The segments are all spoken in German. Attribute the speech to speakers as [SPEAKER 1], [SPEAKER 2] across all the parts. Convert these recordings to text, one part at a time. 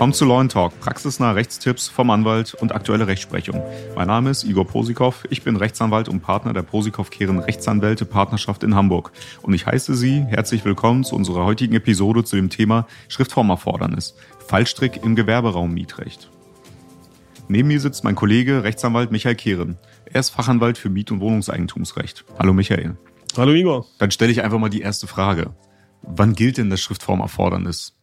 [SPEAKER 1] Willkommen zu Law Talk, praxisnahe Rechtstipps vom Anwalt und aktuelle Rechtsprechung. Mein Name ist Igor Posikow, ich bin Rechtsanwalt und Partner der Posikow-Kehren Rechtsanwälte Partnerschaft in Hamburg. Und ich heiße Sie herzlich willkommen zu unserer heutigen Episode zu dem Thema Schriftformerfordernis, Fallstrick im Gewerberaummietrecht. Neben mir sitzt mein Kollege Rechtsanwalt Michael Kehren. Er ist Fachanwalt für Miet- und Wohnungseigentumsrecht. Hallo Michael.
[SPEAKER 2] Hallo Igor.
[SPEAKER 1] Dann stelle ich einfach mal die erste Frage. Wann gilt denn das Schriftformerfordernis?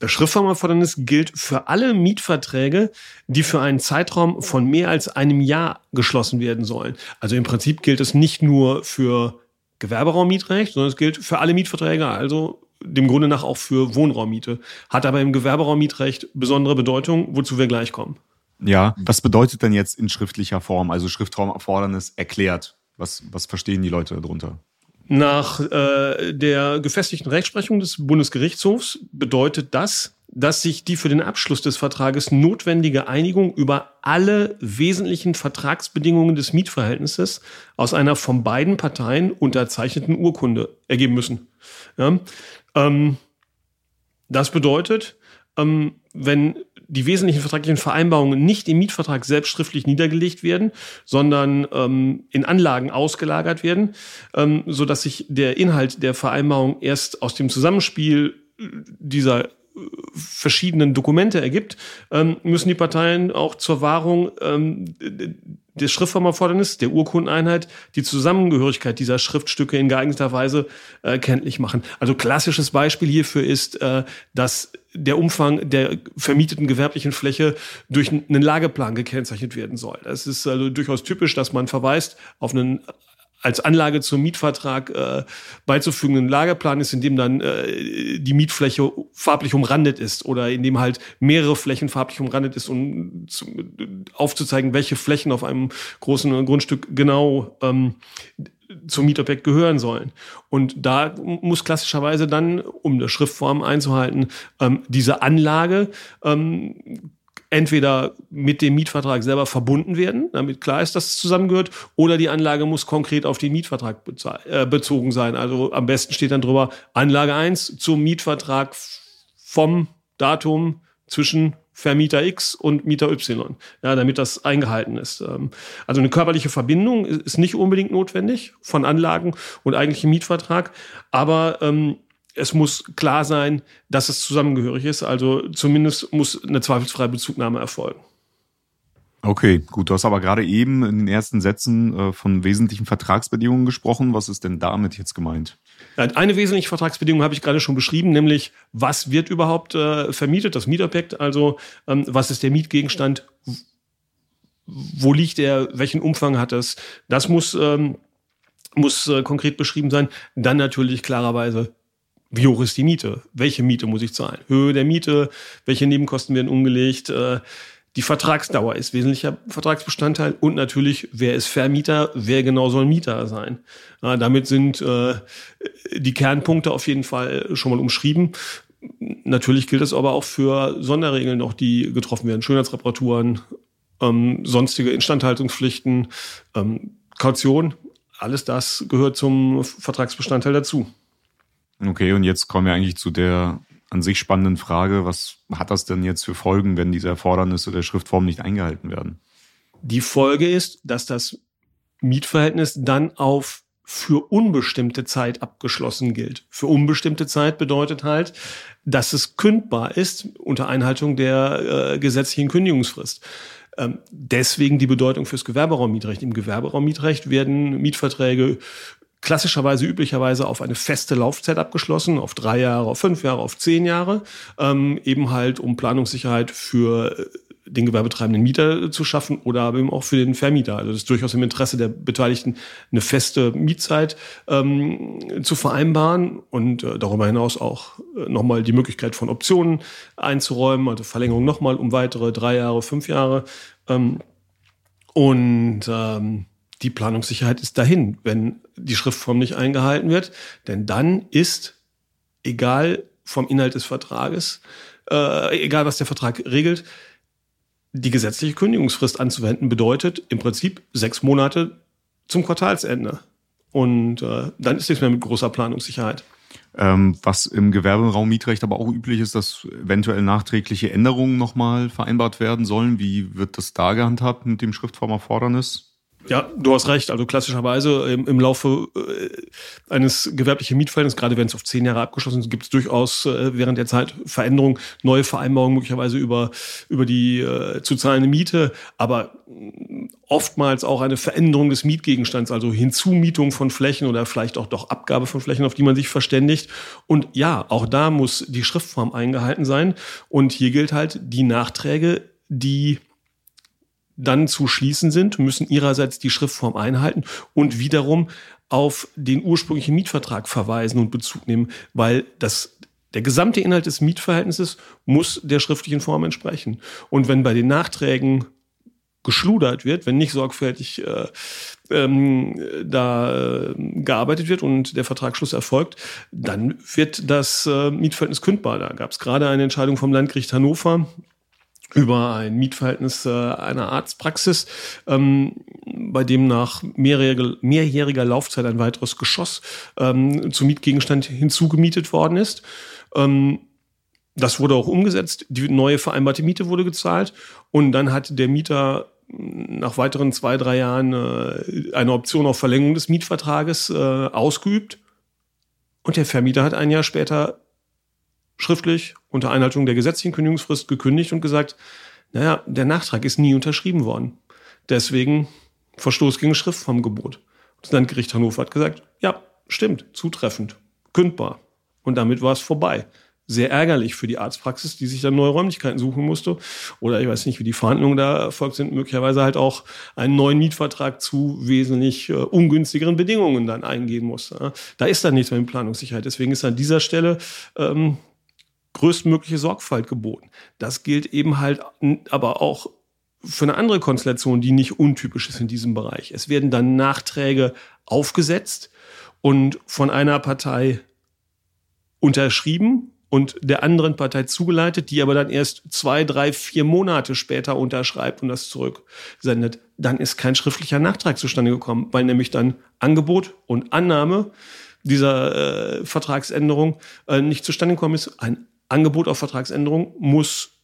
[SPEAKER 2] Das Schriftformerfordernis gilt für alle Mietverträge, die für einen Zeitraum von mehr als einem Jahr geschlossen werden sollen. Also im Prinzip gilt es nicht nur für Gewerberaummietrecht, sondern es gilt für alle Mietverträge, also dem Grunde nach auch für Wohnraummiete. Hat aber im Gewerberaummietrecht besondere Bedeutung, wozu wir gleich kommen.
[SPEAKER 1] Ja, was bedeutet denn jetzt in schriftlicher Form, also Schriftformerfordernis erklärt? Was, was verstehen die Leute darunter?
[SPEAKER 2] Nach äh, der gefestigten Rechtsprechung des Bundesgerichtshofs bedeutet das, dass sich die für den Abschluss des Vertrages notwendige Einigung über alle wesentlichen Vertragsbedingungen des Mietverhältnisses aus einer von beiden Parteien unterzeichneten Urkunde ergeben müssen. Ja? Ähm, das bedeutet, ähm, wenn die wesentlichen vertraglichen Vereinbarungen nicht im Mietvertrag selbst schriftlich niedergelegt werden, sondern ähm, in Anlagen ausgelagert werden, ähm, so dass sich der Inhalt der Vereinbarung erst aus dem Zusammenspiel dieser äh, verschiedenen Dokumente ergibt, ähm, müssen die Parteien auch zur Wahrung des Schriftformerfordernisses, der Urkundeneinheit, die Zusammengehörigkeit dieser Schriftstücke in geeigneter Weise äh, kenntlich machen. Also klassisches Beispiel hierfür ist, äh, dass der Umfang der vermieteten gewerblichen Fläche durch einen Lageplan gekennzeichnet werden soll. Es ist also durchaus typisch, dass man verweist auf einen als Anlage zum Mietvertrag äh, beizufügenden Lagerplan ist, in dem dann äh, die Mietfläche farblich umrandet ist oder in dem halt mehrere Flächen farblich umrandet ist, um zu, aufzuzeigen, welche Flächen auf einem großen Grundstück genau ähm, zum Mietobjekt gehören sollen. Und da muss klassischerweise dann, um eine Schriftform einzuhalten, ähm, diese Anlage ähm, entweder mit dem Mietvertrag selber verbunden werden, damit klar ist, dass es zusammengehört, oder die Anlage muss konkret auf den Mietvertrag äh, bezogen sein. Also am besten steht dann drüber Anlage 1 zum Mietvertrag vom Datum zwischen Vermieter X und Mieter Y, ja, damit das eingehalten ist. Ähm, also eine körperliche Verbindung ist nicht unbedingt notwendig von Anlagen und eigentlichem Mietvertrag, aber ähm, es muss klar sein, dass es zusammengehörig ist. Also zumindest muss eine zweifelsfreie Bezugnahme erfolgen.
[SPEAKER 1] Okay, gut. Du hast aber gerade eben in den ersten Sätzen äh, von wesentlichen Vertragsbedingungen gesprochen. Was ist denn damit jetzt gemeint?
[SPEAKER 2] Eine wesentliche Vertragsbedingung habe ich gerade schon beschrieben, nämlich was wird überhaupt äh, vermietet, das Mietobjekt, also ähm, was ist der Mietgegenstand, wo liegt er, welchen Umfang hat es. Das muss, ähm, muss äh, konkret beschrieben sein. Dann natürlich klarerweise wie hoch ist die Miete? Welche Miete muss ich zahlen? Höhe der Miete, welche Nebenkosten werden umgelegt? Äh, die Vertragsdauer ist wesentlicher Vertragsbestandteil und natürlich, wer ist Vermieter, wer genau soll Mieter sein. damit sind äh, die Kernpunkte auf jeden Fall schon mal umschrieben. Natürlich gilt es aber auch für Sonderregeln noch, die getroffen werden. Schönheitsreparaturen, ähm, sonstige Instandhaltungspflichten, ähm, Kaution, alles das gehört zum Vertragsbestandteil dazu.
[SPEAKER 1] Okay, und jetzt kommen wir eigentlich zu der an sich spannenden Frage, was hat das denn jetzt für Folgen, wenn diese Erfordernisse der Schriftform nicht eingehalten werden?
[SPEAKER 2] Die Folge ist, dass das Mietverhältnis dann auf für unbestimmte Zeit abgeschlossen gilt. Für unbestimmte Zeit bedeutet halt, dass es kündbar ist unter Einhaltung der äh, gesetzlichen Kündigungsfrist. Ähm, deswegen die Bedeutung fürs Gewerberaummietrecht. Im Gewerberaummietrecht werden Mietverträge klassischerweise üblicherweise auf eine feste Laufzeit abgeschlossen, auf drei Jahre, auf fünf Jahre, auf zehn Jahre, ähm, eben halt um Planungssicherheit für äh, den gewerbetreibenden Mieter zu schaffen oder eben auch für den Vermieter. Also das ist durchaus im Interesse der Beteiligten, eine feste Mietzeit ähm, zu vereinbaren und äh, darüber hinaus auch äh, nochmal die Möglichkeit von Optionen einzuräumen, also Verlängerung nochmal um weitere drei Jahre, fünf Jahre. Ähm, und ähm, die Planungssicherheit ist dahin, wenn die Schriftform nicht eingehalten wird. Denn dann ist, egal vom Inhalt des Vertrages, äh, egal was der Vertrag regelt, die gesetzliche Kündigungsfrist anzuwenden bedeutet im Prinzip sechs Monate zum Quartalsende. Und äh, dann ist nichts mehr mit großer Planungssicherheit.
[SPEAKER 1] Ähm, was im Gewerberaum Mietrecht aber auch üblich ist, dass eventuell nachträgliche Änderungen nochmal vereinbart werden sollen. Wie wird das da gehandhabt mit dem Schriftformerfordernis?
[SPEAKER 2] Ja, du hast recht. Also klassischerweise im, im Laufe äh, eines gewerblichen Mietverhältnisses, gerade wenn es auf zehn Jahre abgeschlossen ist, gibt es durchaus äh, während der Zeit Veränderungen, neue Vereinbarungen möglicherweise über, über die äh, zu zahlende Miete, aber oftmals auch eine Veränderung des Mietgegenstands, also Hinzumietung von Flächen oder vielleicht auch doch Abgabe von Flächen, auf die man sich verständigt. Und ja, auch da muss die Schriftform eingehalten sein. Und hier gilt halt die Nachträge, die dann zu schließen sind, müssen ihrerseits die Schriftform einhalten und wiederum auf den ursprünglichen Mietvertrag verweisen und Bezug nehmen, weil das der gesamte Inhalt des Mietverhältnisses muss der schriftlichen Form entsprechen. Und wenn bei den Nachträgen geschludert wird, wenn nicht sorgfältig äh, ähm, da äh, gearbeitet wird und der Vertragsschluss erfolgt, dann wird das äh, Mietverhältnis kündbar. Da gab es gerade eine Entscheidung vom Landgericht Hannover, über ein Mietverhältnis äh, einer Arztpraxis, ähm, bei dem nach mehrjähriger, mehrjähriger Laufzeit ein weiteres Geschoss ähm, zum Mietgegenstand hinzugemietet worden ist. Ähm, das wurde auch umgesetzt. Die neue vereinbarte Miete wurde gezahlt und dann hat der Mieter nach weiteren zwei, drei Jahren äh, eine Option auf Verlängerung des Mietvertrages äh, ausgeübt. Und der Vermieter hat ein Jahr später schriftlich unter Einhaltung der gesetzlichen Kündigungsfrist gekündigt und gesagt, naja, der Nachtrag ist nie unterschrieben worden. Deswegen Verstoß gegen Schriftformgebot. Das Landgericht Hannover hat gesagt, ja, stimmt, zutreffend, kündbar. Und damit war es vorbei. Sehr ärgerlich für die Arztpraxis, die sich dann neue Räumlichkeiten suchen musste. Oder ich weiß nicht, wie die Verhandlungen da erfolgt sind, möglicherweise halt auch einen neuen Mietvertrag zu wesentlich äh, ungünstigeren Bedingungen dann eingehen muss. Ja. Da ist dann nichts mehr mit Planungssicherheit. Deswegen ist an dieser Stelle ähm, größtmögliche Sorgfalt geboten. Das gilt eben halt aber auch für eine andere Konstellation, die nicht untypisch ist in diesem Bereich. Es werden dann Nachträge aufgesetzt und von einer Partei unterschrieben und der anderen Partei zugeleitet, die aber dann erst zwei, drei, vier Monate später unterschreibt und das zurücksendet. Dann ist kein schriftlicher Nachtrag zustande gekommen, weil nämlich dann Angebot und Annahme dieser äh, Vertragsänderung äh, nicht zustande gekommen ist. Ein Angebot auf Vertragsänderung muss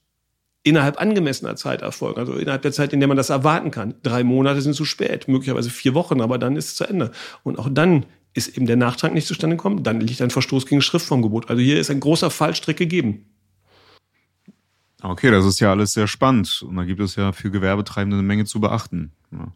[SPEAKER 2] innerhalb angemessener Zeit erfolgen, also innerhalb der Zeit, in der man das erwarten kann. Drei Monate sind zu spät, möglicherweise vier Wochen, aber dann ist es zu Ende. Und auch dann ist eben der Nachtrag nicht zustande gekommen, dann liegt ein Verstoß gegen Schriftformgebot. Also hier ist ein großer Fallstrick gegeben.
[SPEAKER 1] Okay, das ist ja alles sehr spannend. Und da gibt es ja für Gewerbetreibende eine Menge zu beachten. Ja.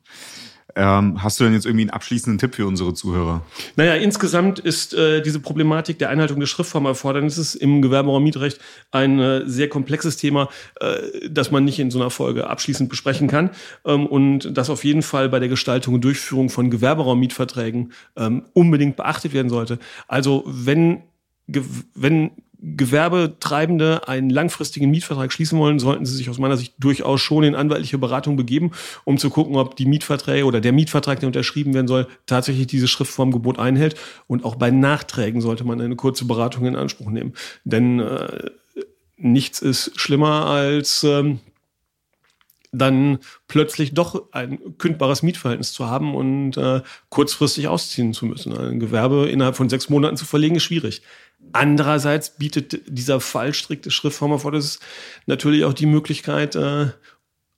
[SPEAKER 1] Ähm, hast du denn jetzt irgendwie einen abschließenden Tipp für unsere Zuhörer?
[SPEAKER 2] Naja, insgesamt ist äh, diese Problematik der Einhaltung des Schriftformerfordernisses im Gewerberaummietrecht ein äh, sehr komplexes Thema, äh, das man nicht in so einer Folge abschließend besprechen kann ähm, und das auf jeden Fall bei der Gestaltung und Durchführung von Gewerberaummietverträgen ähm, unbedingt beachtet werden sollte. Also wenn wenn Gewerbetreibende einen langfristigen Mietvertrag schließen wollen, sollten sie sich aus meiner Sicht durchaus schon in anwaltliche Beratung begeben, um zu gucken, ob die Mietverträge oder der Mietvertrag, der unterschrieben werden soll, tatsächlich diese Schriftformgebot einhält. Und auch bei Nachträgen sollte man eine kurze Beratung in Anspruch nehmen. Denn äh, nichts ist schlimmer als ähm, dann plötzlich doch ein kündbares Mietverhältnis zu haben und äh, kurzfristig ausziehen zu müssen. Ein Gewerbe innerhalb von sechs Monaten zu verlegen, ist schwierig. Andererseits bietet dieser Fallstrick des Schriftformerfordernisses natürlich auch die Möglichkeit, äh,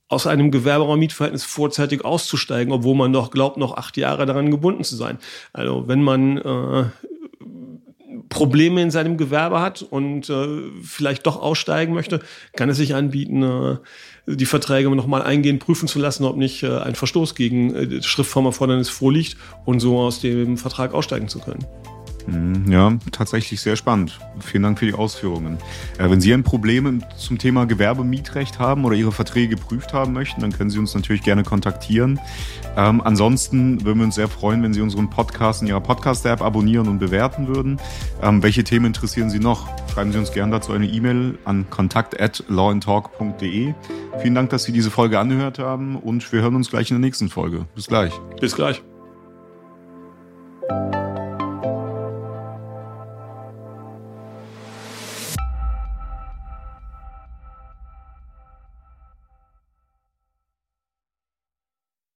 [SPEAKER 2] aus einem Gewerberaummietverhältnis vorzeitig auszusteigen, obwohl man noch glaubt, noch acht Jahre daran gebunden zu sein. Also wenn man äh, Probleme in seinem Gewerbe hat und äh, vielleicht doch aussteigen möchte, kann es sich anbieten, äh, die Verträge nochmal eingehend prüfen zu lassen, ob nicht äh, ein Verstoß gegen äh, Schriftformerfordernis vorliegt und so aus dem Vertrag aussteigen zu können.
[SPEAKER 1] Mhm, ja, tatsächlich sehr spannend. Vielen Dank für die Ausführungen. Äh, wenn Sie ein Problem zum Thema Gewerbemietrecht haben oder Ihre Verträge geprüft haben möchten, dann können Sie uns natürlich gerne kontaktieren. Ähm, ansonsten würden wir uns sehr freuen, wenn Sie unseren Podcast in Ihrer Podcast-App abonnieren und bewerten würden. Ähm, welche Themen interessieren Sie noch? Schreiben Sie uns gerne dazu eine E-Mail an kontakt@lawandtalk.de. Vielen Dank, dass Sie diese Folge angehört haben und wir hören uns gleich in der nächsten Folge. Bis gleich.
[SPEAKER 2] Bis gleich.